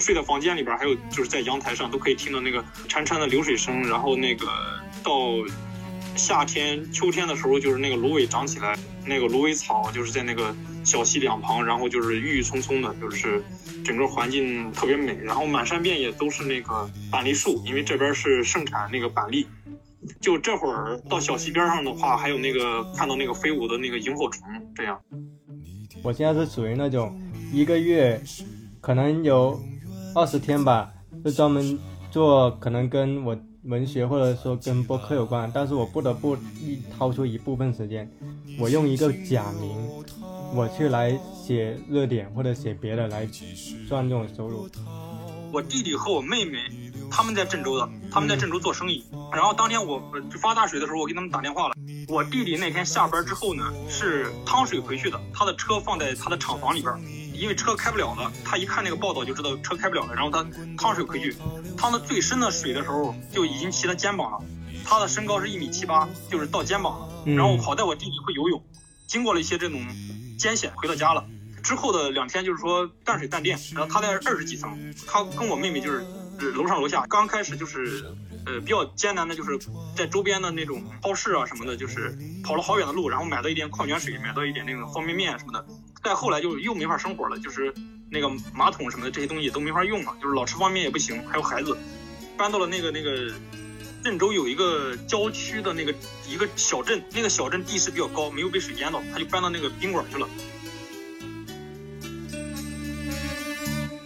睡的房间里边，还有就是在阳台上，都可以听到那个潺潺的流水声。然后那个到夏天、秋天的时候，就是那个芦苇长起来，那个芦苇草就是在那个小溪两旁，然后就是郁郁葱葱的，就是整个环境特别美。然后满山遍野都是那个板栗树，因为这边是盛产那个板栗。就这会儿到小溪边上的话，还有那个看到那个飞舞的那个萤火虫，这样。我现在是属于那种一个月可能有二十天吧，就专门做可能跟我文学或者说跟播客有关，但是我不得不一掏出一部分时间，我用一个假名，我去来写热点或者写别的来赚这种收入。我弟弟和我妹妹他们在郑州的，他们在郑州做生意。然后当天我发大水的时候，我给他们打电话了。我弟弟那天下班之后呢，是趟水回去的，他的车放在他的厂房里边，因为车开不了了。他一看那个报道就知道车开不了了，然后他趟水回去，趟到最深的水的时候就已经骑他肩膀了。他的身高是一米七八，就是到肩膀了。然后好在我弟弟会游泳，经过了一些这种艰险，回到家了。之后的两天就是说淡水淡电，然后他在二十几层，他跟我妹妹就是楼上楼下。刚开始就是呃比较艰难的，就是在周边的那种超市啊什么的，就是跑了好远的路，然后买到一点矿泉水，买到一点那种方便面什么的。再后来就又没法生活了，就是那个马桶什么的这些东西都没法用了，就是老吃方便面也不行，还有孩子，搬到了那个那个郑州有一个郊区的那个一个小镇，那个小镇地势比较高，没有被水淹到，他就搬到那个宾馆去了。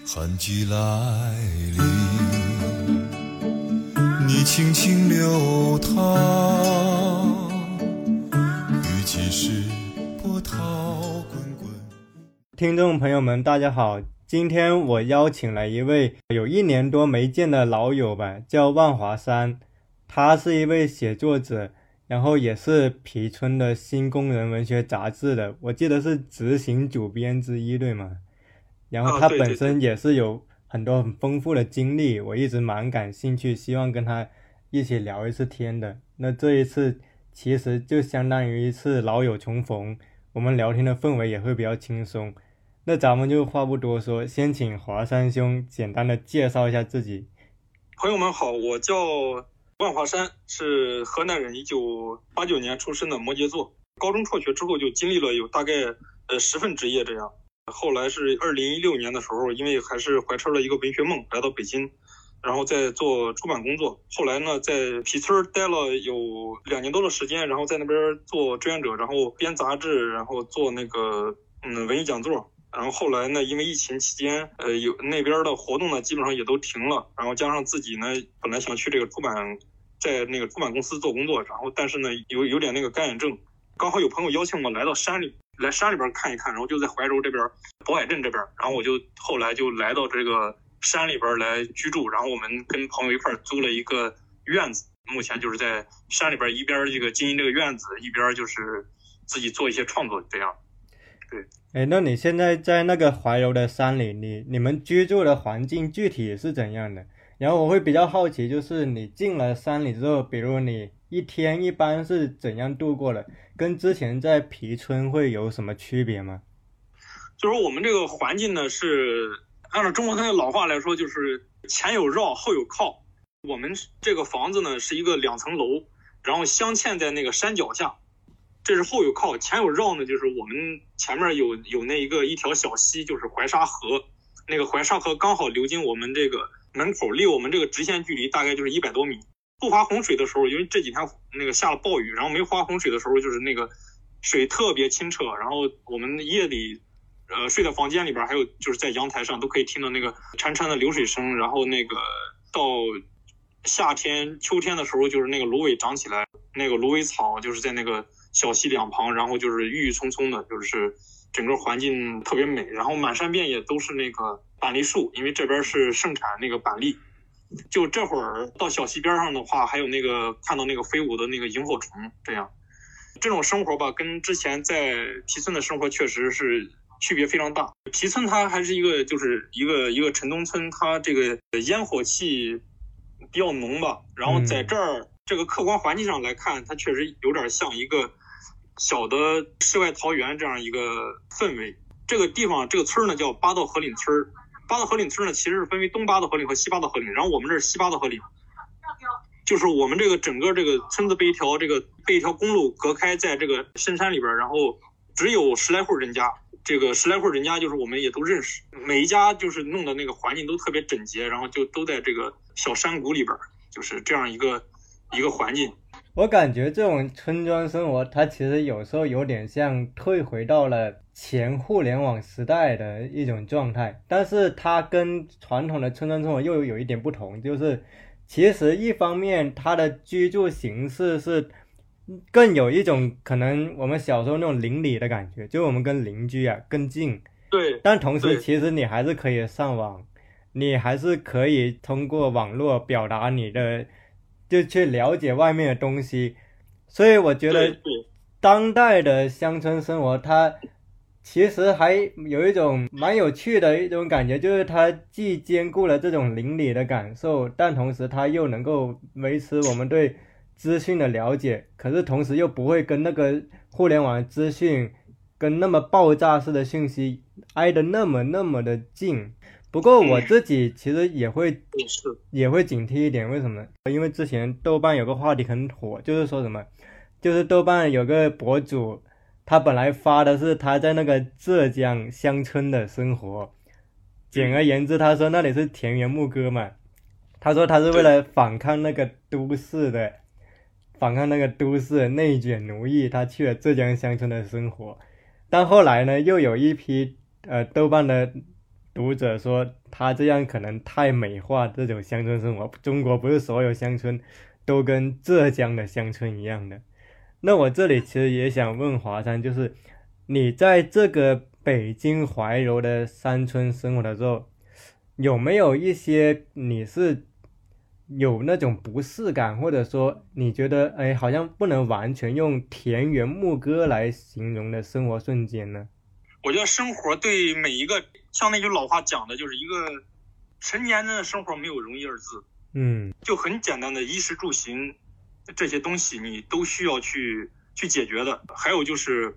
寒季来临，你轻轻流淌，雨季是波涛。听众朋友们，大家好，今天我邀请了一位有一年多没见的老友吧，叫万华山，他是一位写作者，然后也是皮村的新工人文学杂志的，我记得是执行主编之一，对吗？然后他本身也是有很多很丰富的经历，我一直蛮感兴趣，希望跟他一起聊一次天的。那这一次其实就相当于一次老友重逢，我们聊天的氛围也会比较轻松。那咱们就话不多说，先请华山兄简单的介绍一下自己。朋友们好，我叫万华山，是河南人，一九八九年出生的摩羯座。高中辍学之后就经历了有大概呃十份职业这样。后来是二零一六年的时候，因为还是怀揣了一个文学梦，来到北京，然后在做出版工作。后来呢，在皮村待了有两年多的时间，然后在那边做志愿者，然后编杂志，然后做那个嗯文艺讲座。然后后来呢，因为疫情期间，呃，有那边的活动呢，基本上也都停了。然后加上自己呢，本来想去这个出版，在那个出版公司做工作，然后但是呢，有有点那个干眼症，刚好有朋友邀请我来到山里。来山里边看一看，然后就在怀柔这边渤海镇这边，然后我就后来就来到这个山里边来居住，然后我们跟朋友一块租了一个院子，目前就是在山里边一边这个经营这个院子，一边就是自己做一些创作这样。对，哎，那你现在在那个怀柔的山里，你你们居住的环境具体是怎样的？然后我会比较好奇，就是你进了山里之后，比如你一天一般是怎样度过的？跟之前在皮村会有什么区别吗？就是我们这个环境呢，是按照中国那个老话来说，就是前有绕，后有靠。我们这个房子呢是一个两层楼，然后镶嵌在那个山脚下，这是后有靠。前有绕呢，就是我们前面有有那一个一条小溪，就是怀沙河，那个怀沙河刚好流经我们这个门口，离我们这个直线距离大概就是一百多米。不发洪水的时候，因为这几天那个下了暴雨，然后没发洪水的时候，就是那个水特别清澈。然后我们夜里，呃，睡在房间里边，还有就是在阳台上，都可以听到那个潺潺的流水声。然后那个到夏天、秋天的时候，就是那个芦苇长起来，那个芦苇草就是在那个小溪两旁，然后就是郁郁葱葱的，就是整个环境特别美。然后满山遍野都是那个板栗树，因为这边是盛产那个板栗。就这会儿到小溪边上的话，还有那个看到那个飞舞的那个萤火虫，这样，这种生活吧，跟之前在皮村的生活确实是区别非常大。皮村它还是一个就是一个一个城东村，它这个烟火气比较浓吧。然后在这儿这个客观环境上来看，它确实有点像一个小的世外桃源这样一个氛围。这个地方这个村呢叫八道河岭村八道河岭村呢，其实是分为东八道河岭和西八道河岭，然后我们这是西八道河岭，就是我们这个整个这个村子被一条这个被一条公路隔开，在这个深山里边，然后只有十来户人家，这个十来户人家就是我们也都认识，每一家就是弄的那个环境都特别整洁，然后就都在这个小山谷里边，就是这样一个一个环境。我感觉这种村庄生活，它其实有时候有点像退回到了前互联网时代的一种状态，但是它跟传统的村庄生活又有一点不同，就是其实一方面它的居住形式是更有一种可能我们小时候那种邻里的感觉，就我们跟邻居啊更近。对。但同时，其实你还是可以上网，你还是可以通过网络表达你的。就去了解外面的东西，所以我觉得当代的乡村生活，它其实还有一种蛮有趣的一种感觉，就是它既兼顾了这种邻里的感受，但同时它又能够维持我们对资讯的了解，可是同时又不会跟那个互联网资讯跟那么爆炸式的信息挨得那么那么的近。不过我自己其实也会也会警惕一点，为什么？因为之前豆瓣有个话题很火，就是说什么，就是豆瓣有个博主，他本来发的是他在那个浙江乡村的生活，简而言之，他说那里是田园牧歌嘛，他说他是为了反抗那个都市的，反抗那个都市内卷奴役，他去了浙江乡村的生活，但后来呢，又有一批呃豆瓣的。读者说他这样可能太美化这种乡村生活。中国不是所有乡村都跟浙江的乡村一样的。那我这里其实也想问华山，就是你在这个北京怀柔的山村生活的时候，有没有一些你是有那种不适感，或者说你觉得哎好像不能完全用田园牧歌来形容的生活瞬间呢？我觉得生活对每一个。像那句老话讲的，就是一个成年人的生活没有容易二字，嗯，就很简单的衣食住行这些东西，你都需要去去解决的。还有就是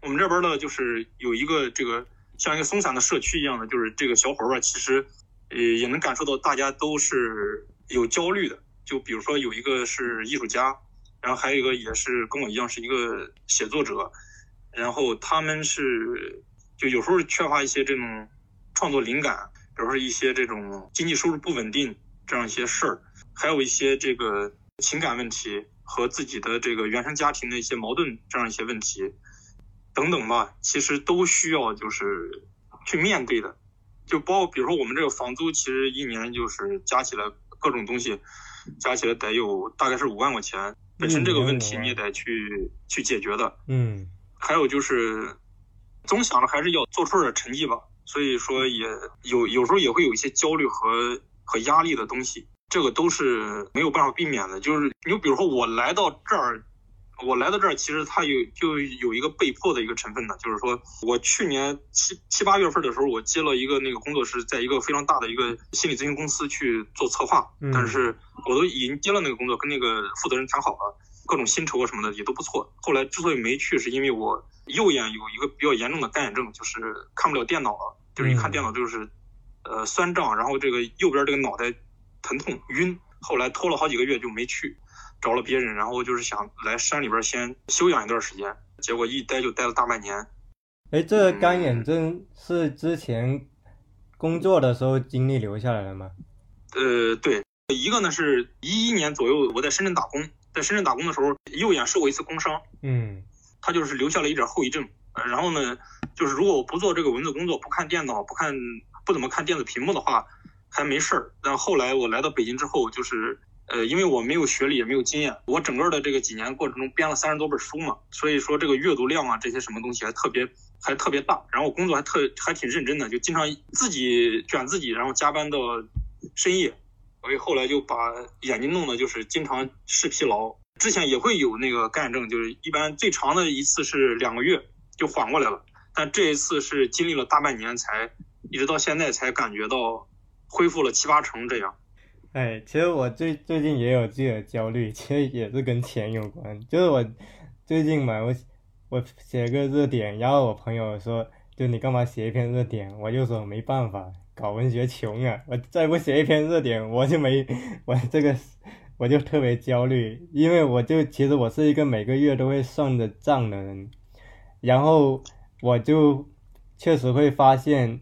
我们这边呢，就是有一个这个像一个松散的社区一样的，就是这个小伙伴其实呃也能感受到大家都是有焦虑的。就比如说有一个是艺术家，然后还有一个也是跟我一样是一个写作者，然后他们是就有时候缺乏一些这种。创作灵感，比如说一些这种经济收入不稳定这样一些事儿，还有一些这个情感问题和自己的这个原生家庭的一些矛盾这样一些问题等等吧，其实都需要就是去面对的。就包括比如说我们这个房租，其实一年就是加起来各种东西加起来得有大概是五万块钱，本身这个问题你也得去去解决的。嗯，还有就是总想着还是要做出点成绩吧。所以说也有有时候也会有一些焦虑和和压力的东西，这个都是没有办法避免的。就是你比如说我来到这儿，我来到这儿其实它有就有一个被迫的一个成分呢，就是说我去年七七八月份的时候，我接了一个那个工作是在一个非常大的一个心理咨询公司去做策划，但是我都已经接了那个工作，跟那个负责人谈好了，各种薪酬啊什么的也都不错。后来之所以没去，是因为我右眼有一个比较严重的干眼症，就是看不了电脑了。就是一看电脑就是，呃，酸胀，然后这个右边这个脑袋疼痛晕，后来拖了好几个月就没去，找了别人，然后就是想来山里边先休养一段时间，结果一待就待了大半年。哎，这干眼症是之前工作的时候经历留下来的吗？呃，对，一个呢是一一年左右我在深圳打工，在深圳打工的时候右眼受过一次工伤，嗯，他就是留下了一点后遗症。然后呢，就是如果我不做这个文字工作，不看电脑，不看不怎么看电子屏幕的话，还没事儿。但后来我来到北京之后，就是呃，因为我没有学历，也没有经验，我整个的这个几年过程中编了三十多本书嘛，所以说这个阅读量啊，这些什么东西还特别还特别大。然后工作还特还挺认真的，就经常自己卷自己，然后加班到深夜。所以后来就把眼睛弄得就是经常视疲劳。之前也会有那个干眼症，就是一般最长的一次是两个月。就缓过来了，但这一次是经历了大半年才，一直到现在才感觉到恢复了七八成这样。哎，其实我最最近也有自己的焦虑，其实也是跟钱有关。就是我最近嘛，我我写个热点，然后我朋友说就你干嘛写一篇热点？我就说没办法，搞文学穷啊！我再不写一篇热点，我就没 我这个我就特别焦虑，因为我就其实我是一个每个月都会算着账的人，然后我就确实会发现，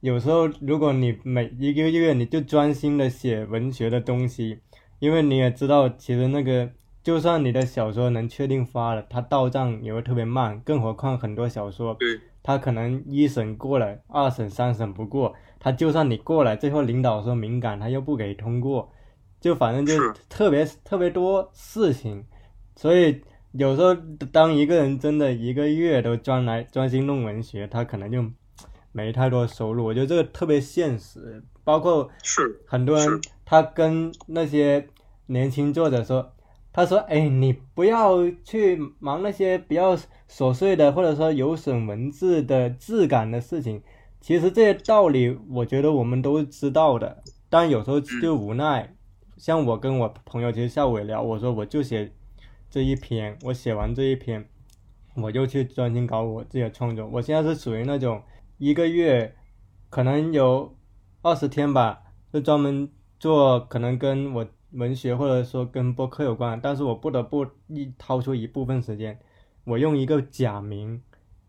有时候如果你每一个月你就专心的写文学的东西，因为你也知道，其实那个就算你的小说能确定发了，它到账也会特别慢，更何况很多小说。对。他可能一审过了，二审、三审不过，他就算你过了，最后领导说敏感，他又不给通过，就反正就特别特别多事情，所以有时候当一个人真的一个月都专来专心弄文学，他可能就没太多收入。我觉得这个特别现实，包括是很多人他跟那些年轻作者说。他说：“哎，你不要去忙那些比较琐碎的，或者说有损文字的质感的事情。其实这些道理，我觉得我们都知道的。但有时候就无奈。像我跟我朋友其实下午也聊，我说我就写这一篇，我写完这一篇，我就去专心搞我自己的创作。我现在是属于那种一个月可能有二十天吧，就专门做，可能跟我。”文学或者说跟播客有关，但是我不得不一掏出一部分时间，我用一个假名，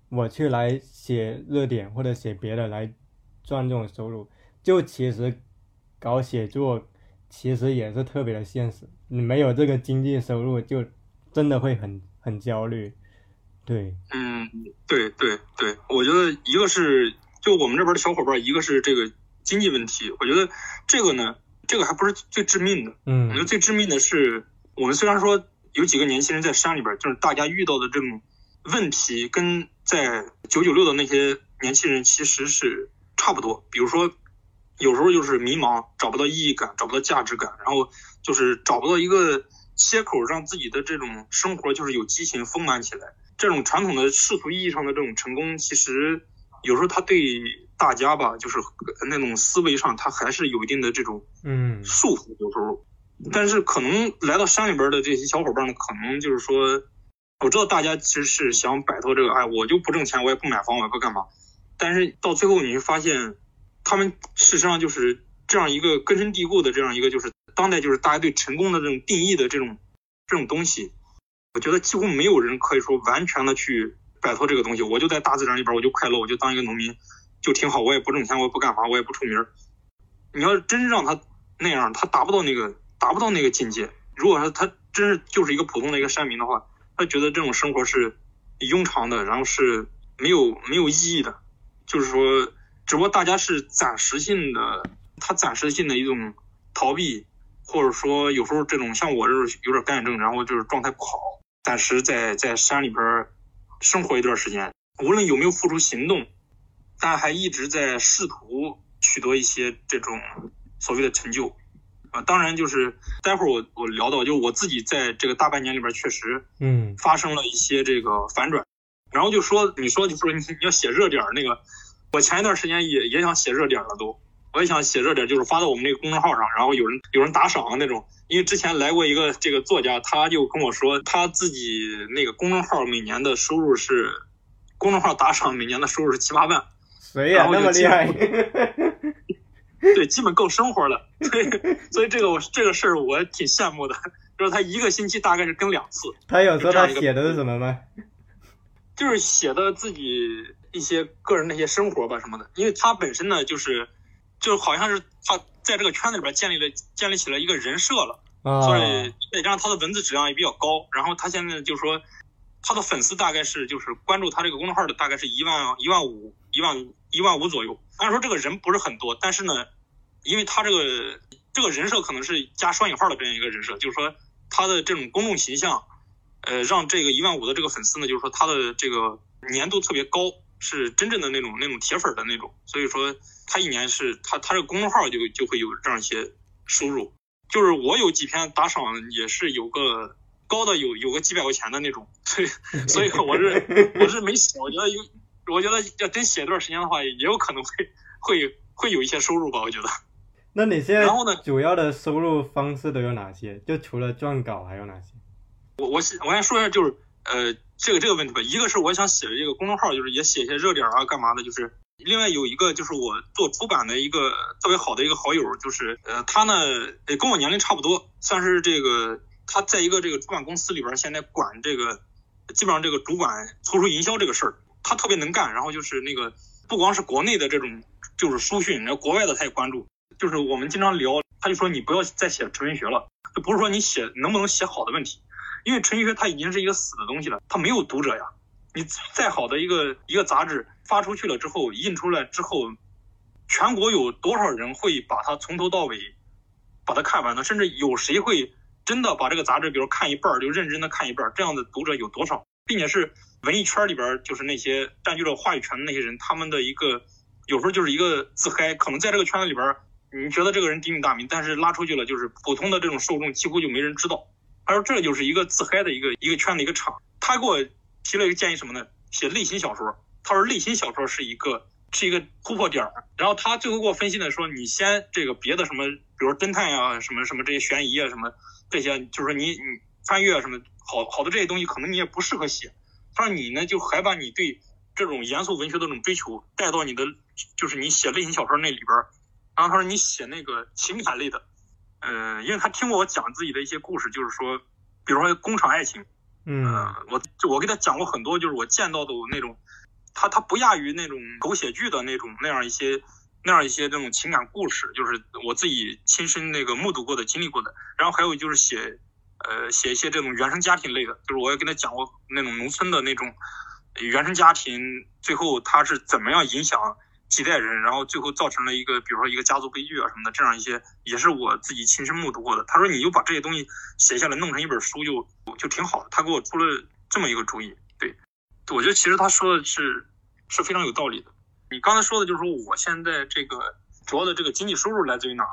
我去来写热点或者写别的来赚这种收入。就其实搞写作其实也是特别的现实，你没有这个经济收入，就真的会很很焦虑。对，嗯，对对对，我觉得一个是就我们这边的小伙伴，一个是这个经济问题，我觉得这个呢。这个还不是最致命的，嗯，我觉得最致命的是，我们虽然说有几个年轻人在山里边，就是大家遇到的这种问题，跟在九九六的那些年轻人其实是差不多。比如说，有时候就是迷茫，找不到意义感，找不到价值感，然后就是找不到一个切口，让自己的这种生活就是有激情丰满起来。这种传统的世俗意义上的这种成功，其实有时候他对。大家吧，就是那种思维上，他还是有一定的这种嗯束缚，有时候。但是可能来到山里边的这些小伙伴呢，可能就是说，我知道大家其实是想摆脱这个，哎，我就不挣钱，我也不买房，我也不干嘛。但是到最后你会发现，他们事实上就是这样一个根深蒂固的这样一个，就是当代就是大家对成功的这种定义的这种这种东西。我觉得几乎没有人可以说完全的去摆脱这个东西。我就在大自然里边，我就快乐，我就当一个农民。就挺好，我也不挣钱，我也不干嘛，我也不出名。你要真让他那样，他达不到那个，达不到那个境界。如果说他真是就是一个普通的一个山民的话，他觉得这种生活是庸常的，然后是没有没有意义的。就是说，只不过大家是暂时性的，他暂时性的一种逃避，或者说有时候这种像我这种有点干眼症，然后就是状态不好，暂时在在山里边生活一段时间，无论有没有付出行动。但还一直在试图取得一些这种所谓的成就，啊，当然就是待会儿我我聊到，就我自己在这个大半年里边确实，嗯，发生了一些这个反转，然后就说你说你说你你要写热点那个，我前一段时间也也想写热点了都，我也想写热点，就是发到我们那个公众号上，然后有人有人打赏那种，因为之前来过一个这个作家，他就跟我说他自己那个公众号每年的收入是，公众号打赏每年的收入是七八万。谁呀？那么厉害？对，基本够生活了。所以，所以这个我这个事儿我挺羡慕的。就是他一个星期大概是更两次。他有说他写的是什么吗？就是写的自己一些个人的一些生活吧什么的。因为他本身呢，就是就好像是他在这个圈子里边建立了建立起了一个人设了，所以再加上他的文字质量也比较高。然后他现在就是说。他的粉丝大概是就是关注他这个公众号的大概是一万一万五一万一万五左右。按说这个人不是很多，但是呢，因为他这个这个人设可能是加双引号的这样一个人设，就是说他的这种公众形象，呃，让这个一万五的这个粉丝呢，就是说他的这个粘度特别高，是真正的那种那种铁粉的那种。所以说他一年是他他这个公众号就就会有这样一些收入。就是我有几篇打赏也是有个。高的有有个几百块钱的那种，所以所以我是 我是没写，我觉得有，我觉得要真写一段时间的话，也有可能会会会有一些收入吧，我觉得。那你现在然后呢？主要的收入方式都有哪些？就除了撰稿还有哪些？我我先我先说一下，就是呃，这个这个问题吧，一个是我想写这个公众号，就是也写一些热点啊，干嘛的，就是。另外有一个就是我做出版的一个特别好的一个好友，就是呃，他呢跟我年龄差不多，算是这个他在一个这个出版公司里边，现在管这个基本上这个主管图书营销这个事儿，他特别能干，然后就是那个不光是国内的这种就是书讯，然后国外的他也关注，就是我们经常聊，他就说你不要再写纯文学了，就不是说你写能不能写好的问题。因为纯学它已经是一个死的东西了，它没有读者呀。你再好的一个一个杂志发出去了之后，印出来之后，全国有多少人会把它从头到尾把它看完呢？甚至有谁会真的把这个杂志，比如看一半就认真的看一半？这样的读者有多少？并且是文艺圈里边就是那些占据了话语权的那些人，他们的一个有时候就是一个自嗨，可能在这个圈子里边，你觉得这个人鼎鼎大名，但是拉出去了就是普通的这种受众几乎就没人知道。他说这就是一个自嗨的一个一个圈的一个场。他给我提了一个建议什么呢？写类型小说。他说类型小说是一个是一个突破点。然后他最后给我分析的说，你先这个别的什么，比如侦探呀，什么什么这些悬疑啊，什么这些，就是说你你穿越什么好好的这些东西，可能你也不适合写。他说你呢就还把你对这种严肃文学的这种追求带到你的就是你写类型小说那里边。然后他说你写那个情感类的。嗯，因为他听过我讲自己的一些故事，就是说，比如说工厂爱情，嗯，我就我给他讲过很多，就是我见到的那种，他他不亚于那种狗血剧的那种那样一些那样一些那种情感故事，就是我自己亲身那个目睹过的、经历过的。然后还有就是写，呃，写一些这种原生家庭类的，就是我也跟他讲过那种农村的那种原生家庭，最后他是怎么样影响。几代人，然后最后造成了一个，比如说一个家族悲剧啊什么的，这样一些也是我自己亲身目睹过的。他说你就把这些东西写下来，弄成一本书就就挺好的。他给我出了这么一个主意，对，我觉得其实他说的是是非常有道理的。你刚才说的就是说我现在这个主要的这个经济收入来自于哪？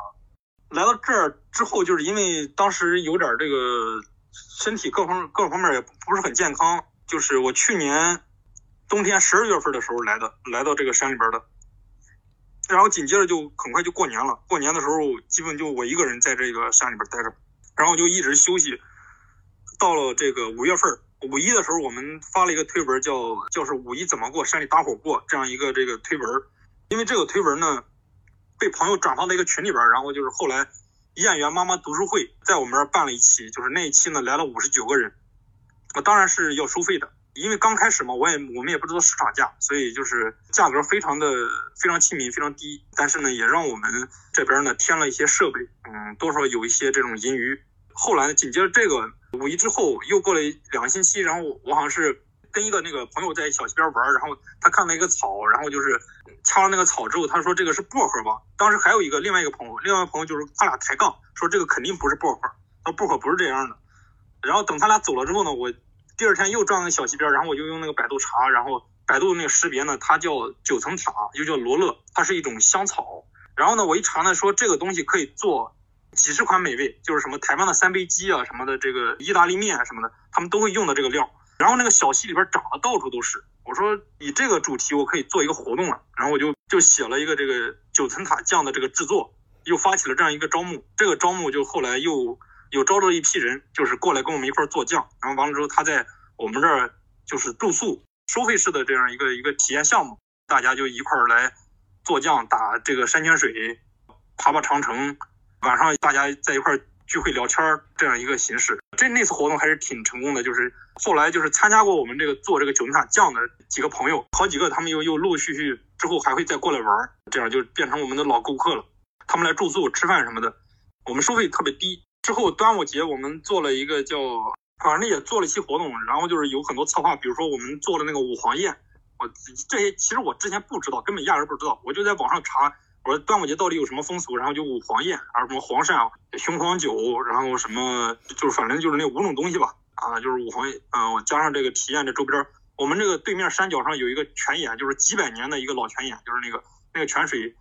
来到这儿之后，就是因为当时有点这个身体各方各方面也不是很健康，就是我去年冬天十二月份的时候来的，来到这个山里边的。然后紧接着就很快就过年了，过年的时候基本就我一个人在这个山里边待着，然后就一直休息，到了这个五月份五一的时候，我们发了一个推文，叫叫是五一怎么过，山里搭伙过这样一个这个推文，因为这个推文呢被朋友转发到一个群里边，然后就是后来燕园妈妈读书会在我们这儿办了一期，就是那一期呢来了五十九个人，我当然是要收费的。因为刚开始嘛，我也我们也不知道市场价，所以就是价格非常的非常亲民，非常低。但是呢，也让我们这边呢添了一些设备，嗯，多少有一些这种盈余。后来呢，紧接着这个五一之后又过了两个星期，然后我好像是跟一个那个朋友在小溪边玩，然后他看到一个草，然后就是掐了那个草之后，他说这个是薄荷吧？当时还有一个另外一个朋友，另外一个朋友就是他俩抬杠说这个肯定不是薄荷，说薄荷不是这样的。然后等他俩走了之后呢，我。第二天又转个小溪边，然后我就用那个百度查，然后百度那个识别呢，它叫九层塔，又叫罗勒，它是一种香草。然后呢，我一查呢，说这个东西可以做几十款美味，就是什么台湾的三杯鸡啊，什么的这个意大利面啊什么的，他们都会用的这个料。然后那个小溪里边长的到处都是，我说以这个主题我可以做一个活动了，然后我就就写了一个这个九层塔酱的这个制作，又发起了这样一个招募。这个招募就后来又。有招着一批人，就是过来跟我们一块儿做酱，然后完了之后，他在我们这儿就是住宿收费式的这样一个一个体验项目，大家就一块儿来做酱，打这个山泉水，爬爬长城，晚上大家在一块儿聚会聊天这样一个形式。这那次活动还是挺成功的，就是后来就是参加过我们这个做这个九层塔酱的几个朋友，好几个他们又又陆陆续续之后还会再过来玩，这样就变成我们的老顾客了。他们来住宿吃饭什么的，我们收费特别低。之后端午节我们做了一个叫，反正也做了一期活动，然后就是有很多策划，比如说我们做了那个五黄宴，我这些其实我之前不知道，根本压根不知道，我就在网上查，我说端午节到底有什么风俗，然后就五黄宴，还有什么黄鳝、雄黄酒，然后什么就是反正就是那五种东西吧，啊，就是五黄，嗯，加上这个体验这周边，我们这个对面山脚上有一个泉眼，就是几百年的一个老泉眼，就是那个那个泉水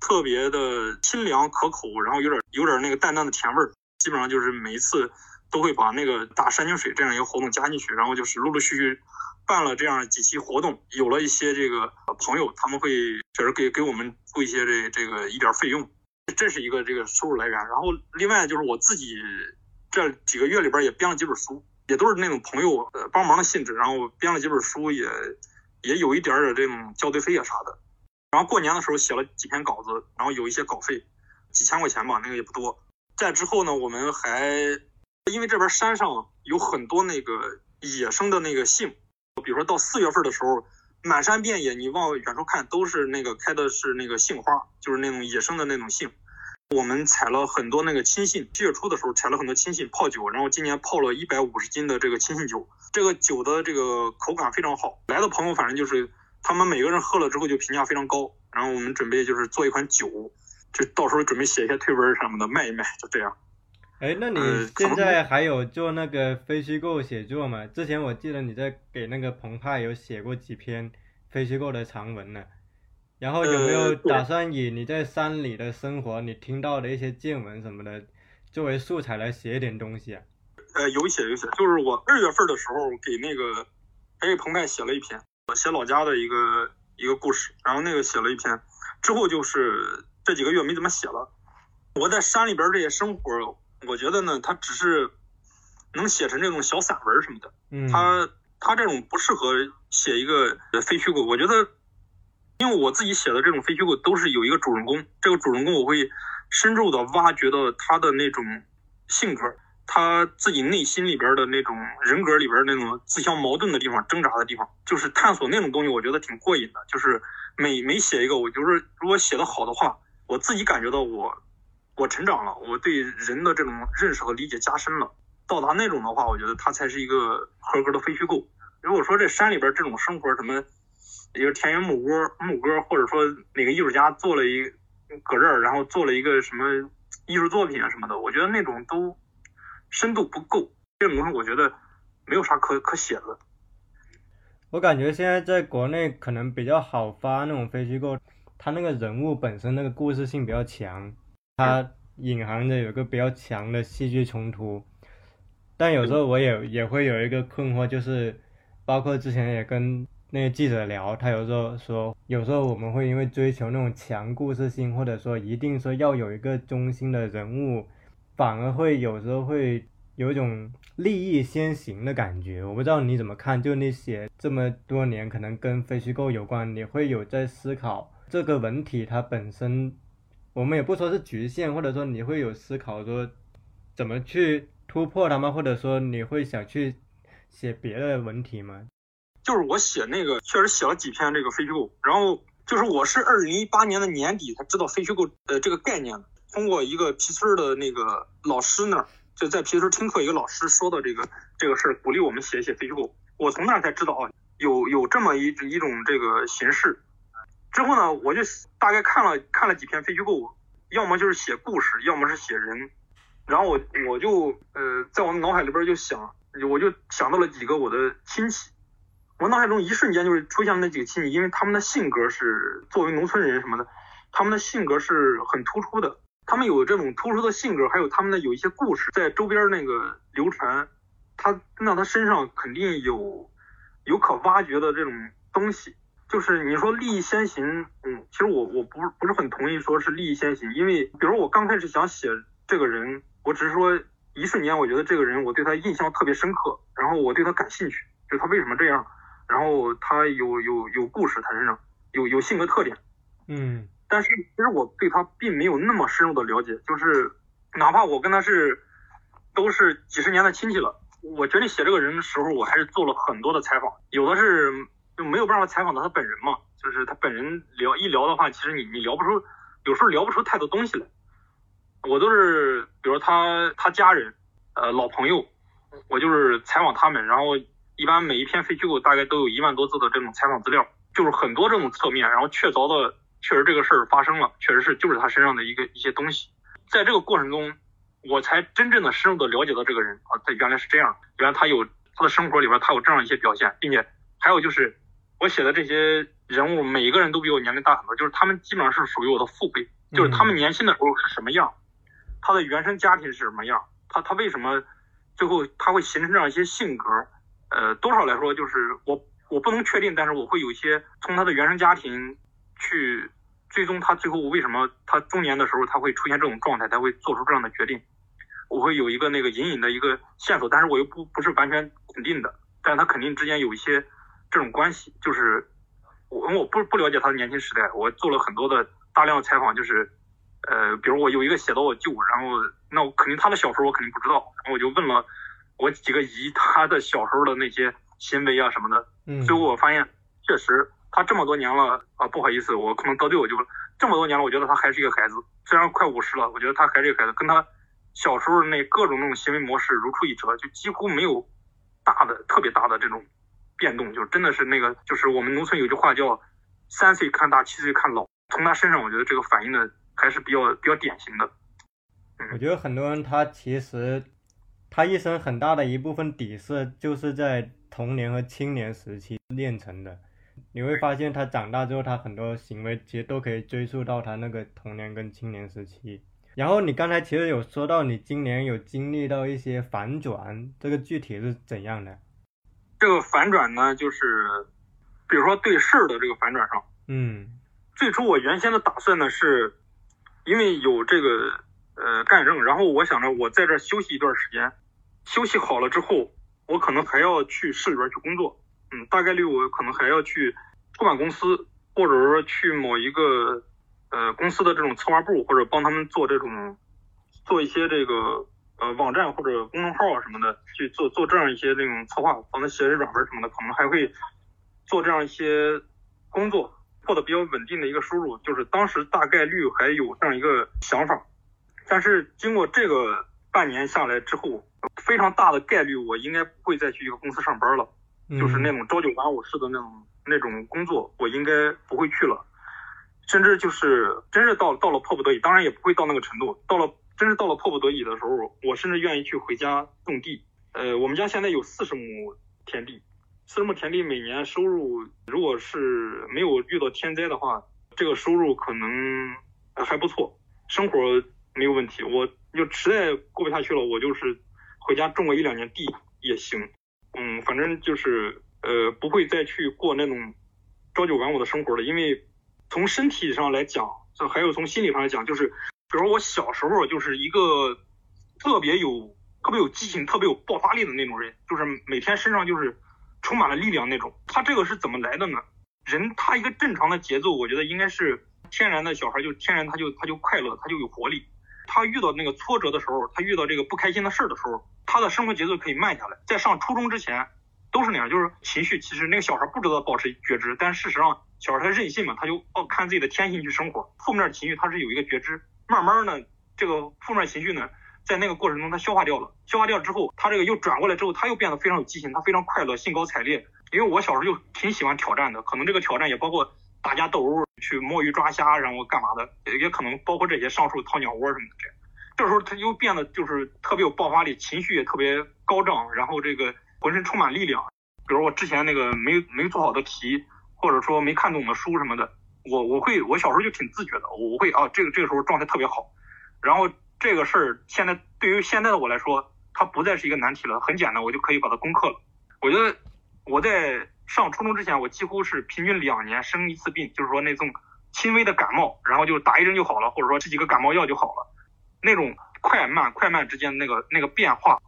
特别的清凉可口，然后有点有点那个淡淡的甜味儿。基本上就是每一次都会把那个打山泉水这样一个活动加进去，然后就是陆陆续续办了这样几期活动，有了一些这个朋友，他们会就是给给我们付一些这这个一点费用，这是一个这个收入来源。然后另外就是我自己这几个月里边也编了几本书，也都是那种朋友帮忙的性质，然后编了几本书，也也有一点点这种校对费啊啥的。然后过年的时候写了几篇稿子，然后有一些稿费，几千块钱吧，那个也不多。再之后呢，我们还因为这边山上有很多那个野生的那个杏，比如说到四月份的时候，满山遍野，你往远处看都是那个开的是那个杏花，就是那种野生的那种杏。我们采了很多那个青杏，七月初的时候采了很多青杏泡酒，然后今年泡了一百五十斤的这个青杏酒，这个酒的这个口感非常好。来的朋友反正就是他们每个人喝了之后就评价非常高，然后我们准备就是做一款酒，就到时候准备写一些推文什么的卖一卖，就这样。哎，那你现在还有做那个非虚构写作吗？之前我记得你在给那个澎湃有写过几篇非虚构的长文呢。然后有没有打算以你在山里的生活，你听到的一些见闻什么的，作为素材来写一点东西啊？呃，有写有写，就是我二月份的时候给那个黑日澎湃写了一篇，我写老家的一个一个故事，然后那个写了一篇，之后就是这几个月没怎么写了。我在山里边这些生活，我觉得呢，它只是能写成这种小散文什么的，嗯，它它这种不适合写一个非虚构，我觉得。因为我自己写的这种非虚构都是有一个主人公，这个主人公我会深入的挖掘到他的那种性格，他自己内心里边的那种人格里边那种自相矛盾的地方、挣扎的地方，就是探索那种东西，我觉得挺过瘾的。就是每每写一个，我就是如果写的好的话，我自己感觉到我我成长了，我对人的这种认识和理解加深了。到达那种的话，我觉得他才是一个合格的非虚构。如果说这山里边这种生活什么。一个田园牧歌，牧歌，或者说哪个艺术家做了一搁这儿，然后做了一个什么艺术作品啊什么的，我觉得那种都深度不够，这种东西我觉得没有啥可可写的。我感觉现在在国内可能比较好发那种非虚构，他那个人物本身那个故事性比较强，他隐含着有个比较强的戏剧冲突。但有时候我也也会有一个困惑，就是包括之前也跟。那个记者聊，他有时候说，有时候我们会因为追求那种强故事性，或者说一定说要有一个中心的人物，反而会有时候会有一种利益先行的感觉。我不知道你怎么看，就你写这么多年，可能跟非虚构有关，你会有在思考这个文体它本身，我们也不说是局限，或者说你会有思考说怎么去突破它吗？或者说你会想去写别的文体吗？就是我写那个，确实写了几篇这个非虚构，然后就是我是二零一八年的年底才知道非虚构呃这个概念的，通过一个皮村的那个老师那儿，就在皮村听课一个老师说的这个这个事儿，鼓励我们写一写非虚构，我从那儿才知道啊，有有这么一一种这个形式，之后呢，我就大概看了看了几篇非虚构，要么就是写故事，要么是写人，然后我我就呃在我脑海里边就想，我就想到了几个我的亲戚。我脑海中一瞬间就是出现了那几个亲戚，因为他们的性格是作为农村人什么的，他们的性格是很突出的。他们有这种突出的性格，还有他们的有一些故事在周边那个流传，他那他身上肯定有有可挖掘的这种东西。就是你说利益先行，嗯，其实我我不不是很同意说是利益先行，因为比如我刚开始想写这个人，我只是说一瞬间我觉得这个人我对他印象特别深刻，然后我对他感兴趣，就他为什么这样。然后他有有有故事，他身上有有性格特点，嗯，但是其实我对他并没有那么深入的了解，就是哪怕我跟他是都是几十年的亲戚了，我决定写这个人的时候，我还是做了很多的采访，有的是就没有办法采访到他本人嘛，就是他本人聊一聊的话，其实你你聊不出，有时候聊不出太多东西来，我都是比如他他家人，呃老朋友，我就是采访他们，然后。一般每一篇非虚构大概都有一万多字的这种采访资料，就是很多这种侧面，然后确凿的确实这个事儿发生了，确实是就是他身上的一个一些东西。在这个过程中，我才真正的深入的了解到这个人啊，他原来是这样，原来他有他的生活里边他有这样一些表现，并且还有就是我写的这些人物每一个人都比我年龄大很多，就是他们基本上是属于我的父辈，就是他们年轻的时候是什么样，他的原生家庭是什么样，他他为什么最后他会形成这样一些性格。呃，多少来说，就是我我不能确定，但是我会有一些从他的原生家庭去追踪他最后为什么他中年的时候他会出现这种状态，他会做出这样的决定。我会有一个那个隐隐的一个线索，但是我又不不是完全肯定的，但是他肯定之间有一些这种关系，就是我我不不了解他的年轻时代，我做了很多的大量的采访，就是呃，比如我有一个写到我舅，然后那我肯定他的小时候我肯定不知道，然后我就问了我几个姨他的小时候的那些行为啊什么的，嗯，最后我发现确实他这么多年了啊，不好意思，我可能得罪我舅了，这么多年了，我觉得他还是一个孩子，虽然快五十了，我觉得他还是一个孩子，跟他。小时候那各种那种行为模式如出一辙，就几乎没有大的特别大的这种变动，就真的是那个，就是我们农村有句话叫“三岁看大，七岁看老”。从他身上，我觉得这个反映的还是比较比较典型的。我觉得很多人他其实他一生很大的一部分底色就是在童年和青年时期练成的。你会发现他长大之后，他很多行为其实都可以追溯到他那个童年跟青年时期。然后你刚才其实有说到，你今年有经历到一些反转，这个具体是怎样的？这个反转呢，就是比如说对事儿的这个反转上，嗯，最初我原先的打算呢，是因为有这个呃干政，然后我想着我在这休息一段时间，休息好了之后，我可能还要去市里边去工作，嗯，大概率我可能还要去出版公司，或者说去某一个。呃，公司的这种策划部，或者帮他们做这种，做一些这个呃网站或者公众号啊什么的，去做做这样一些那种策划，帮他写写软文什么的，可能还会做这样一些工作，获得比较稳定的一个收入。就是当时大概率还有这样一个想法，但是经过这个半年下来之后，非常大的概率我应该不会再去一个公司上班了，就是那种朝九晚五式的那种那种工作，我应该不会去了。甚至就是真是到到了迫不得已，当然也不会到那个程度。到了真是到了迫不得已的时候，我甚至愿意去回家种地。呃，我们家现在有四十亩田地，四十亩田地每年收入，如果是没有遇到天灾的话，这个收入可能还不错，生活没有问题。我就实在过不下去了，我就是回家种个一两年地也行。嗯，反正就是呃，不会再去过那种朝九晚五的生活了，因为。从身体上来讲，还有从心理上来讲，就是比如我小时候就是一个特别有、特别有激情、特别有爆发力的那种人，就是每天身上就是充满了力量那种。他这个是怎么来的呢？人他一个正常的节奏，我觉得应该是天然的小孩就天然他就他就快乐，他就有活力。他遇到那个挫折的时候，他遇到这个不开心的事儿的时候，他的生活节奏可以慢下来。在上初中之前都是那样，就是情绪其实那个小孩不知道保持觉知，但事实上。小孩他任性嘛，他就哦看自己的天性去生活。负面情绪他是有一个觉知，慢慢呢，这个负面情绪呢，在那个过程中他消化掉了，消化掉之后，他这个又转过来之后，他又变得非常有激情，他非常快乐，兴高采烈。因为我小时候就挺喜欢挑战的，可能这个挑战也包括打架斗殴，去摸鱼抓虾，然后干嘛的，也也可能包括这些上树掏鸟窝什么的。这这时候他又变得就是特别有爆发力，情绪也特别高涨，然后这个浑身充满力量。比如我之前那个没没做好的题。或者说没看懂的书什么的，我我会我小时候就挺自觉的，我会啊这个这个时候状态特别好，然后这个事儿现在对于现在的我来说，它不再是一个难题了，很简单，我就可以把它攻克了。我觉得我在上初中之前，我几乎是平均两年生一次病，就是说那种轻微的感冒，然后就打一针就好了，或者说吃几个感冒药就好了，那种快慢快慢之间的那个那个变化，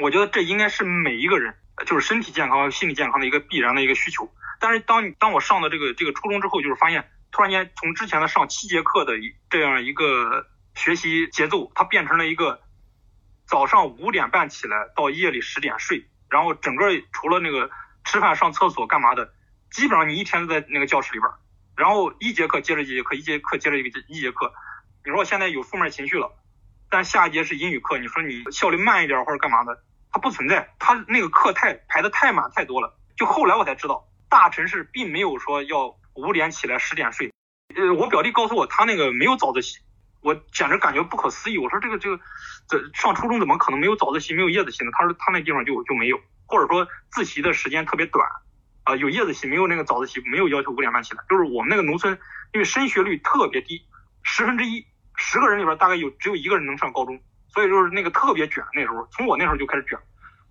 我觉得这应该是每一个人就是身体健康和、心理健康的一个必然的一个需求。但是当你当我上的这个这个初中之后，就是发现突然间从之前的上七节课的这样一个学习节奏，它变成了一个早上五点半起来到夜里十点睡，然后整个除了那个吃饭上厕所干嘛的，基本上你一天都在那个教室里边，然后一节课接着一节课，一节课接着一个一节课。你说现在有负面情绪了，但下一节是英语课，你说你效率慢一点或者干嘛的，它不存在，它那个课太排的太满太多了。就后来我才知道。大城市并没有说要五点起来十点睡，呃，我表弟告诉我他那个没有早自习，我简直感觉不可思议。我说这个这个，这上初中怎么可能没有早自习没有夜自习呢？他说他那地方就就没有，或者说自习的时间特别短，啊，有夜自习没有那个早自习，没有要求五点半起来。就是我们那个农村，因为升学率特别低，十分之一，十个人里边大概有只有一个人能上高中，所以就是那个特别卷。那时候从我那时候就开始卷，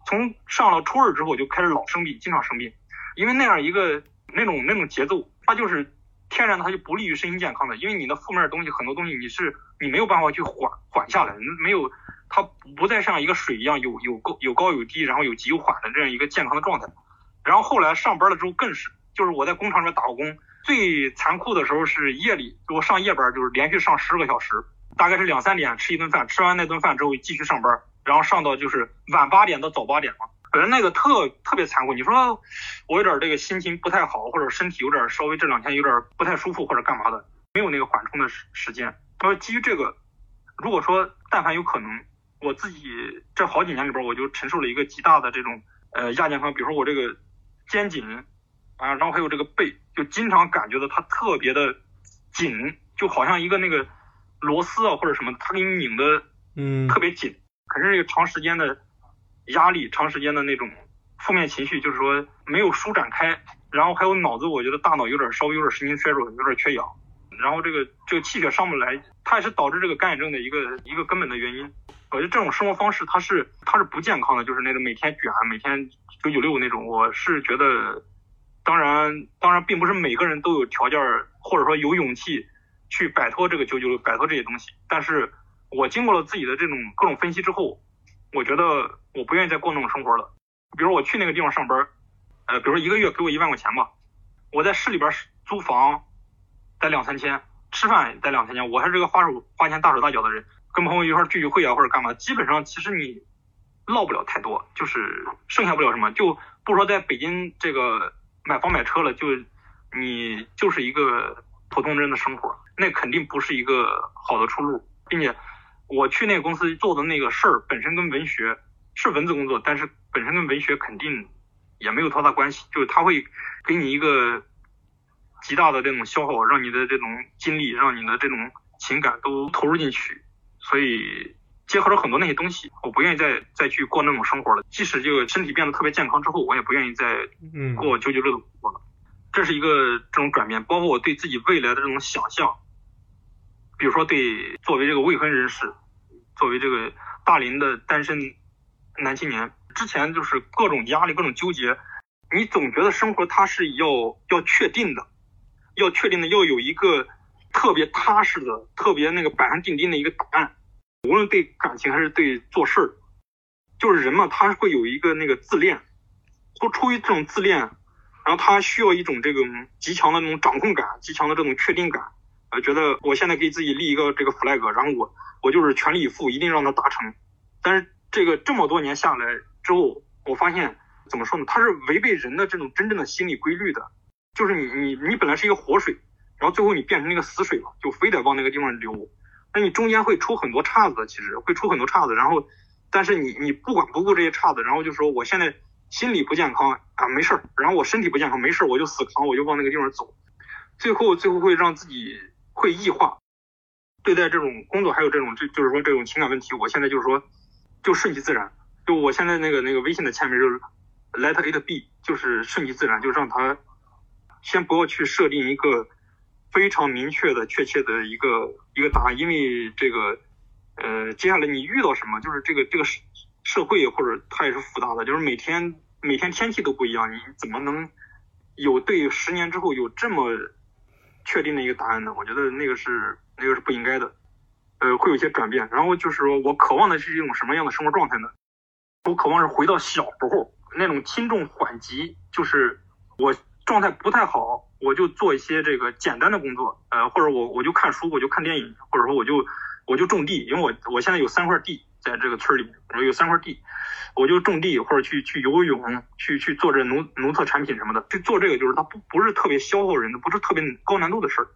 从上了初二之后就开始老生病，经常生病。因为那样一个那种那种节奏，它就是天然的，它就不利于身心健康的。因为你的负面东西，很多东西你是你没有办法去缓缓下来，没有它不再像一个水一样有有高有高有低，然后有急有缓的这样一个健康的状态。然后后来上班了之后更是，就是我在工厂里面打过工，最残酷的时候是夜里，我上夜班就是连续上十个小时，大概是两三点吃一顿饭，吃完那顿饭之后继续上班，然后上到就是晚八点到早八点嘛。本来那个特特别残酷，你说我有点这个心情不太好，或者身体有点稍微这两天有点不太舒服或者干嘛的，没有那个缓冲的时时间。他说基于这个，如果说但凡有可能，我自己这好几年里边我就承受了一个极大的这种呃亚健康，比如说我这个。肩颈啊，然后还有这个背，就经常感觉到它特别的紧，就好像一个那个螺丝啊或者什么，它给你拧的，嗯，特别紧。可是这个长时间的压力，长时间的那种负面情绪，就是说没有舒展开。然后还有脑子，我觉得大脑有点稍微有点神经衰弱，有点缺氧。然后这个这个气血上不来，它也是导致这个干眼症的一个一个根本的原因。我觉得这种生活方式它是它是不健康的，就是那种每天卷，每天九九六那种。我是觉得，当然当然并不是每个人都有条件或者说有勇气去摆脱这个九九六，摆脱这些东西。但是我经过了自己的这种各种分析之后，我觉得我不愿意再过那种生活了。比如我去那个地方上班，呃，比如说一个月给我一万块钱吧，我在市里边租房得两三千，吃饭得两三千，我还是个花手花钱大手大脚的人。跟朋友一块聚聚会啊，或者干嘛，基本上其实你落不了太多，就是剩下不了什么，就不说在北京这个买房买车了，就你就是一个普通人的生活，那肯定不是一个好的出路，并且我去那个公司做的那个事儿本身跟文学是文字工作，但是本身跟文学肯定也没有多大关系，就是他会给你一个极大的这种消耗，让你的这种精力，让你的这种情感都投入进去。所以结合了很多那些东西，我不愿意再再去过那种生活了。即使这个身体变得特别健康之后，我也不愿意再过九九六的活了。这是一个这种转变，包括我对自己未来的这种想象。比如说，对作为这个未婚人士，作为这个大龄的单身男青年，之前就是各种压力、各种纠结。你总觉得生活它是要要确定的，要确定的，要有一个特别踏实的、特别那个板上钉钉的一个答案。无论对感情还是对做事儿，就是人嘛，他会有一个那个自恋，都出于这种自恋，然后他需要一种这个极强的那种掌控感，极强的这种确定感，呃，觉得我现在给自己立一个这个 flag，然后我我就是全力以赴，一定让它达成。但是这个这么多年下来之后，我发现怎么说呢？它是违背人的这种真正的心理规律的，就是你你你本来是一个活水，然后最后你变成那个死水了，就非得往那个地方流。那你中间会出很多岔子，其实会出很多岔子，然后，但是你你不管不顾这些岔子，然后就说我现在心理不健康啊，没事儿，然后我身体不健康没事儿，我就死扛，我就往那个地方走，最后最后会让自己会异化，对待这种工作还有这种就就是说这种情感问题，我现在就是说就顺其自然，就我现在那个那个微信的签名就是 let it be，就是顺其自然，就让他先不要去设定一个。非常明确的、确切的一个一个答案，因为这个，呃，接下来你遇到什么，就是这个这个社社会或者它也是复杂的，就是每天每天天气都不一样，你怎么能有对十年之后有这么确定的一个答案呢？我觉得那个是那个是不应该的，呃，会有一些转变。然后就是说我渴望的是一种什么样的生活状态呢？我渴望是回到小时候那种轻重缓急，就是我状态不太好。我就做一些这个简单的工作，呃，或者我我就看书，我就看电影，或者说我就我就种地，因为我我现在有三块地在这个村里，我有三块地，我就种地或者去去游泳，去去做这农农特产品什么的，去做这个就是它不不是特别消耗人的，不是特别高难度的事儿。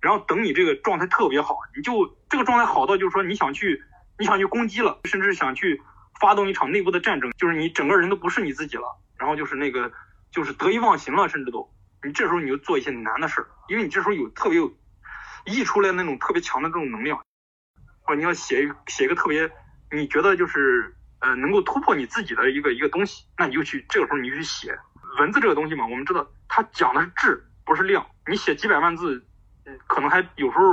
然后等你这个状态特别好，你就这个状态好到就是说你想去你想去攻击了，甚至想去发动一场内部的战争，就是你整个人都不是你自己了，然后就是那个就是得意忘形了，甚至都。你这时候你就做一些难的事儿，因为你这时候有特别有溢出来那种特别强的这种能量，你要写一写一个特别你觉得就是呃能够突破你自己的一个一个东西，那你就去这个时候你就去写文字这个东西嘛。我们知道它讲的是质不是量，你写几百万字，可能还有时候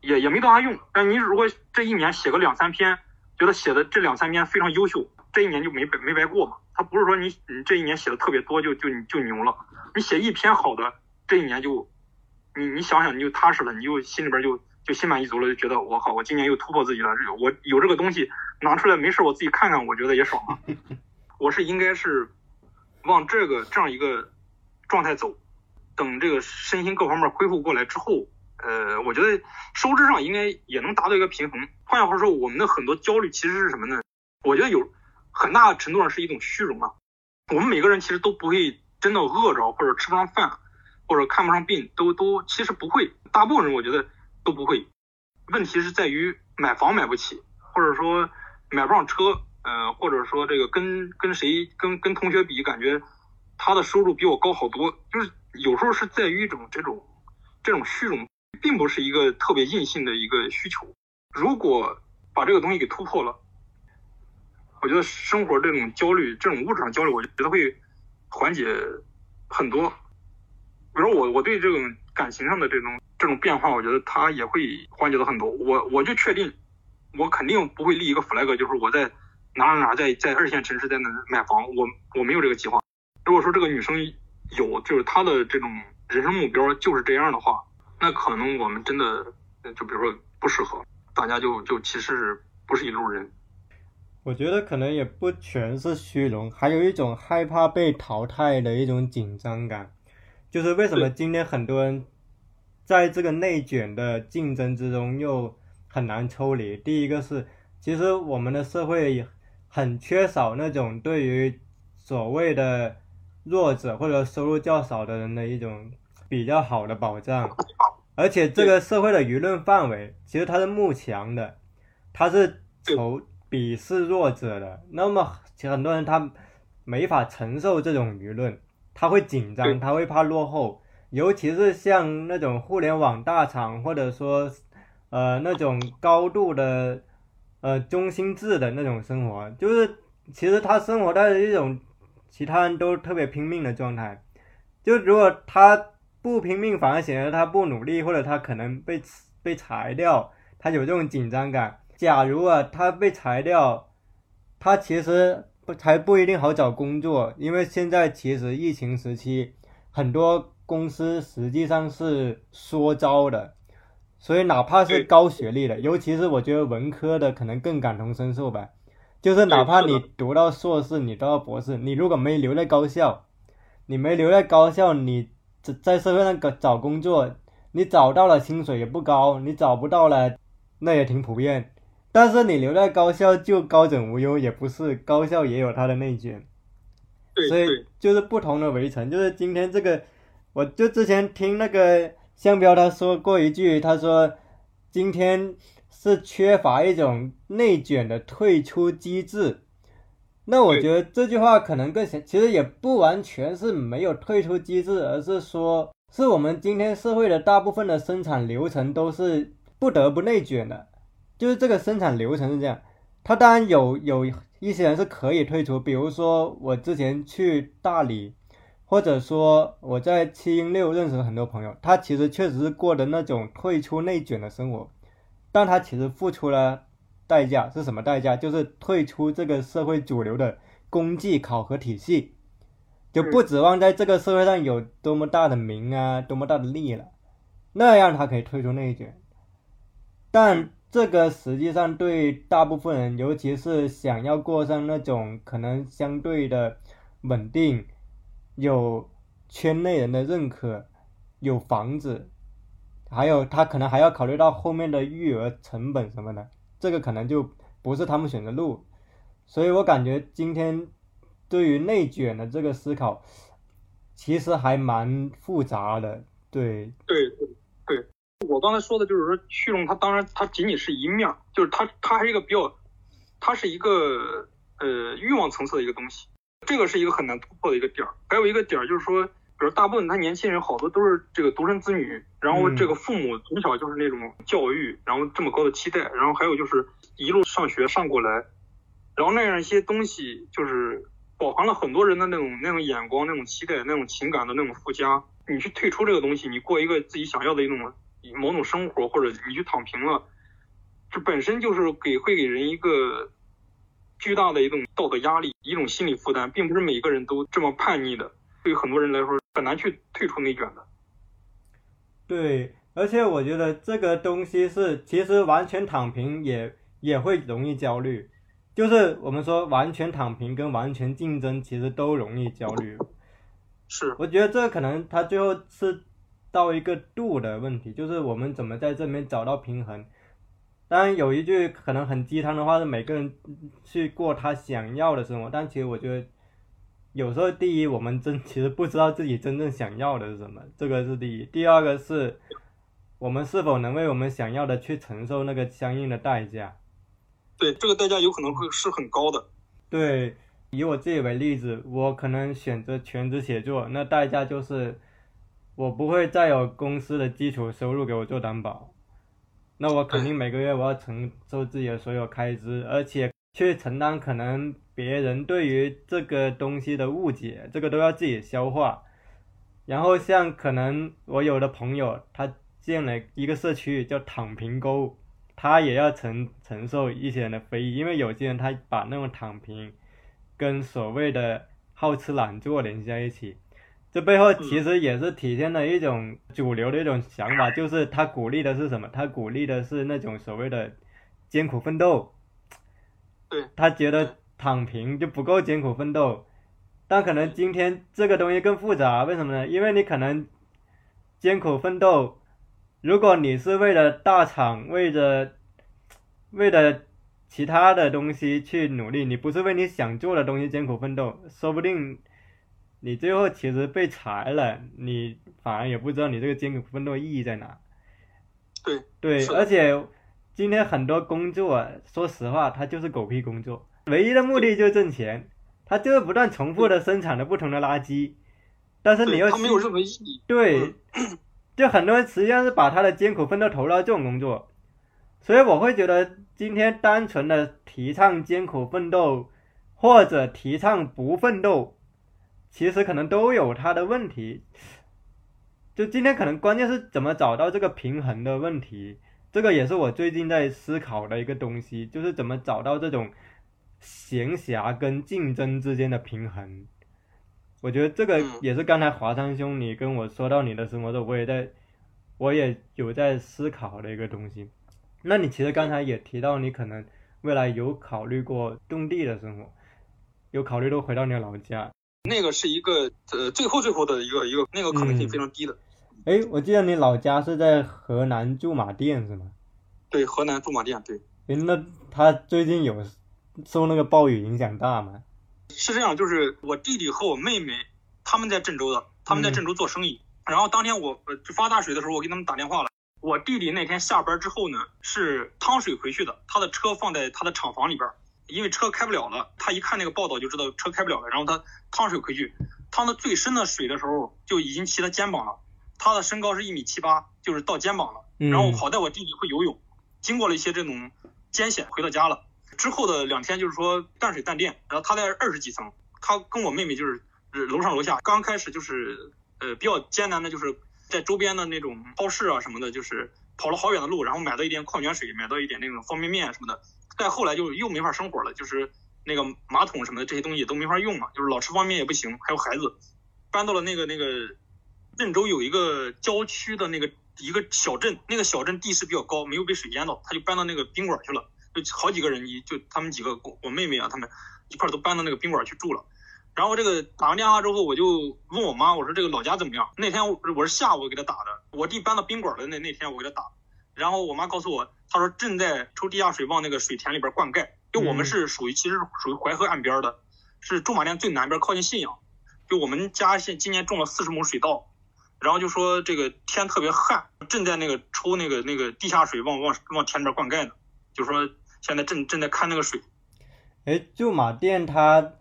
也也没多大用。但你如果这一年写个两三篇，觉得写的这两三篇非常优秀，这一年就没白没白过嘛。他不是说你你这一年写的特别多就就就牛了。你写一篇好的，这一年就你你想想你就踏实了，你就心里边就就心满意足了，就觉得我靠，我今年又突破自己了，我有这个东西拿出来没事我自己看看，我觉得也爽啊。我是应该是往这个这样一个状态走，等这个身心各方面恢复过来之后，呃，我觉得收支上应该也能达到一个平衡。换句话说，我们的很多焦虑其实是什么呢？我觉得有很大程度上是一种虚荣啊。我们每个人其实都不会真的饿着，或者吃不上饭，或者看不上病，都都其实不会。大部分人我觉得都不会。问题是在于买房买不起，或者说买不上车，呃，或者说这个跟跟谁跟跟同学比，感觉他的收入比我高好多。就是有时候是在于一种这种这种虚荣，并不是一个特别硬性的一个需求。如果把这个东西给突破了。我觉得生活这种焦虑，这种物质上焦虑，我觉得会缓解很多。比如我，我对这种感情上的这种这种变化，我觉得他也会缓解的很多。我我就确定，我肯定不会立一个 flag，就是我在哪哪哪在在二线城市在哪买房，我我没有这个计划。如果说这个女生有，就是她的这种人生目标就是这样的话，那可能我们真的就比如说不适合，大家就就其实不是一路人。我觉得可能也不全是虚荣，还有一种害怕被淘汰的一种紧张感。就是为什么今天很多人在这个内卷的竞争之中又很难抽离？第一个是，其实我们的社会很缺少那种对于所谓的弱者或者收入较少的人的一种比较好的保障，而且这个社会的舆论范围其实它是慕强的，它是仇。鄙视弱者的，那么很多人他没法承受这种舆论，他会紧张，他会怕落后，尤其是像那种互联网大厂，或者说呃那种高度的呃中心制的那种生活，就是其实他生活在一种其他人都特别拼命的状态，就如果他不拼命，反而显得他不努力，或者他可能被被裁掉，他有这种紧张感。假如啊，他被裁掉，他其实不还不一定好找工作，因为现在其实疫情时期，很多公司实际上是缩招的，所以哪怕是高学历的，尤其是我觉得文科的可能更感同身受吧，就是哪怕你读到硕士，你读到博士，你如果没留在高校，你没留在高校，你在在社会上找找工作，你找到了薪水也不高，你找不到了，那也挺普遍。但是你留在高校就高枕无忧，也不是高校也有它的内卷，所以就是不同的围城。就是今天这个，我就之前听那个向彪他说过一句，他说今天是缺乏一种内卷的退出机制。那我觉得这句话可能更其实也不完全是没有退出机制，而是说是我们今天社会的大部分的生产流程都是不得不内卷的。就是这个生产流程是这样，他当然有有一些人是可以退出，比如说我之前去大理，或者说我在七零六认识了很多朋友，他其实确实是过的那种退出内卷的生活，但他其实付出了代价，是什么代价？就是退出这个社会主流的功绩考核体系，就不指望在这个社会上有多么大的名啊，多么大的利了，那样他可以退出内卷，但。这个实际上对大部分人，尤其是想要过上那种可能相对的稳定、有圈内人的认可、有房子，还有他可能还要考虑到后面的育儿成本什么的，这个可能就不是他们选的路。所以我感觉今天对于内卷的这个思考，其实还蛮复杂的。对对对对。我刚才说的就是说虚荣，它当然它仅仅是一面，就是它它还是一个比较，它是一个呃欲望层次的一个东西，这个是一个很难突破的一个点儿。还有一个点儿就是说，比如大部分他年轻人好多都是这个独生子女，然后这个父母从小就是那种教育，然后这么高的期待，然后还有就是一路上学上过来，然后那样一些东西就是饱含了很多人的那种那种眼光、那种期待、那种情感的那种附加。你去退出这个东西，你过一个自己想要的一种。某种生活，或者你去躺平了，这本身就是给会给人一个巨大的一种道德压力，一种心理负担，并不是每个人都这么叛逆的。对于很多人来说，很难去退出内卷的。对，而且我觉得这个东西是，其实完全躺平也也会容易焦虑，就是我们说完全躺平跟完全竞争，其实都容易焦虑。是，我觉得这可能他最后是到一个度的问题，就是我们怎么在这边找到平衡。当然有一句可能很鸡汤的话是每个人去过他想要的生活，但其实我觉得有时候第一我们真其实不知道自己真正想要的是什么，这个是第一。第二个是我们是否能为我们想要的去承受那个相应的代价。对，这个代价有可能会是很高的。对，以我自己为例子，我可能选择全职写作，那代价就是我不会再有公司的基础收入给我做担保。那我肯定每个月我要承受自己的所有开支，而且去承担可能别人对于这个东西的误解，这个都要自己消化。然后像可能我有的朋友，他建了一个社区叫躺平沟，他也要承承受一些人的非议，因为有些人他把那种躺平跟所谓的好吃懒做联系在一起。这背后其实也是体现了一种主流的一种想法，就是他鼓励的是什么？他鼓励的是那种所谓的艰苦奋斗。对。他觉得躺平就不够艰苦奋斗，但可能今天这个东西更复杂，为什么呢？因为你可能艰苦奋斗，如果你是为了大厂，为了为了其他的东西去努力，你不是为你想做的东西艰苦奋斗，说不定。你最后其实被裁了，你反而也不知道你这个艰苦奋斗意义在哪。对对，而且今天很多工作，说实话，它就是狗屁工作，唯一的目的就是挣钱，它就是不断重复的生产的不同的垃圾。但是你又没有任何意义。对，就很多人实际上是把他的艰苦奋斗投到这种工作，所以我会觉得今天单纯的提倡艰苦奋斗，或者提倡不奋斗。其实可能都有它的问题，就今天可能关键是怎么找到这个平衡的问题，这个也是我最近在思考的一个东西，就是怎么找到这种闲暇跟竞争之间的平衡。我觉得这个也是刚才华山兄你跟我说到你的生活的时候，我也在，我也有在思考的一个东西。那你其实刚才也提到你可能未来有考虑过种地的生活，有考虑过回到你的老家。那个是一个呃最后最后的一个一个那个可能性非常低的。哎，我记得你老家是在河南驻马店是吗？对，河南驻马店对。哎，那他最近有受那个暴雨影响大吗？是这样，就是我弟弟和我妹妹他们在郑州的，他们在郑州做生意。然后当天我发大水的时候，我给他们打电话了。我弟弟那天下班之后呢，是趟水回去的，他的车放在他的厂房里边。因为车开不了了，他一看那个报道就知道车开不了了，然后他趟水回去，趟到最深的水的时候就已经骑他肩膀了，他的身高是一米七八，就是到肩膀了。然后好在我弟弟会游泳，经过了一些这种艰险回到家了。之后的两天就是说断水断电，然后他在二十几层，他跟我妹妹就是楼上楼下，刚开始就是呃比较艰难的，就是在周边的那种超市啊什么的，就是跑了好远的路，然后买到一点矿泉水，买到一点那种方便面什么的。再后来就又没法生活了，就是那个马桶什么的这些东西都没法用嘛，就是老吃方便面也不行，还有孩子，搬到了那个那个郑州有一个郊区的那个一个小镇，那个小镇地势比较高，没有被水淹到，他就搬到那个宾馆去了，就好几个人，就他们几个我妹妹啊，他们一块都搬到那个宾馆去住了。然后这个打完电话之后，我就问我妈，我说这个老家怎么样？那天我是下午给他打的，我弟搬到宾馆的那那天我给他打。然后我妈告诉我，她说正在抽地下水往那个水田里边灌溉。就我们是属于其实属于淮河岸边的，是驻马店最南边靠近信阳。就我们家现今年种了四十亩水稻，然后就说这个天特别旱，正在那个抽那个那个地下水往往往田里边灌溉呢。就说现在正正在看那个水。哎，驻马店它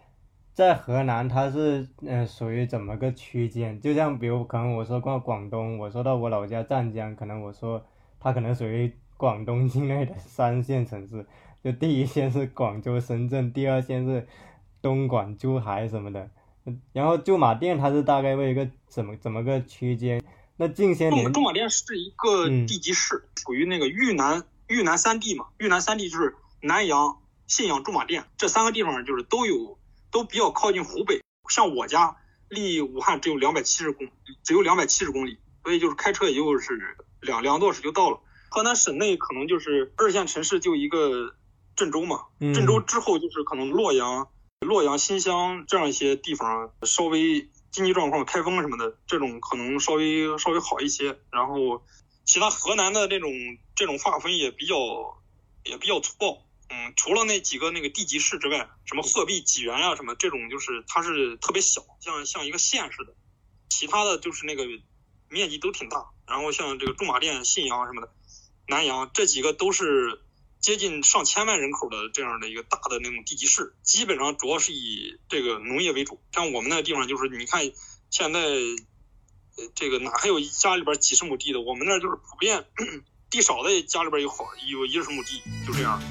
在河南，它是呃属于怎么个区间？就像比如可能我说过广东，我说到我老家湛江，可能我说。它可能属于广东境内的三线城市，就第一线是广州、深圳，第二线是东莞、珠海什么的。然后驻马店它是大概为一个怎么怎么个区间？那近些年驻马店是一个地级市，属于那个豫南豫南三地嘛。豫南三地就是南阳、信阳、驻马店这三个地方，就是都有都比较靠近湖北。像我家离武汉只有两百七十公，只有两百七十公里。所以就是开车也就是两两个多小时就到了。河南省内可能就是二线城市就一个郑州嘛，郑州之后就是可能洛阳、洛阳、新乡这样一些地方稍微经济状况、开封什么的这种可能稍微稍微好一些。然后其他河南的这种这种划分也比较也比较粗暴。嗯，除了那几个那个地级市之外，什么鹤壁、济源呀什么这种就是它是特别小，像像一个县似的。其他的就是那个面积都挺大。然后像这个驻马店、信阳什么的。南阳这几个都是接近上千万人口的这样的一个大的那种地级市，基本上主要是以这个农业为主。像我们那地方就是，你看现在这个哪还有家里边几十亩地的？我们那就是普遍 地少的家里边有好有一二十亩地，就这样。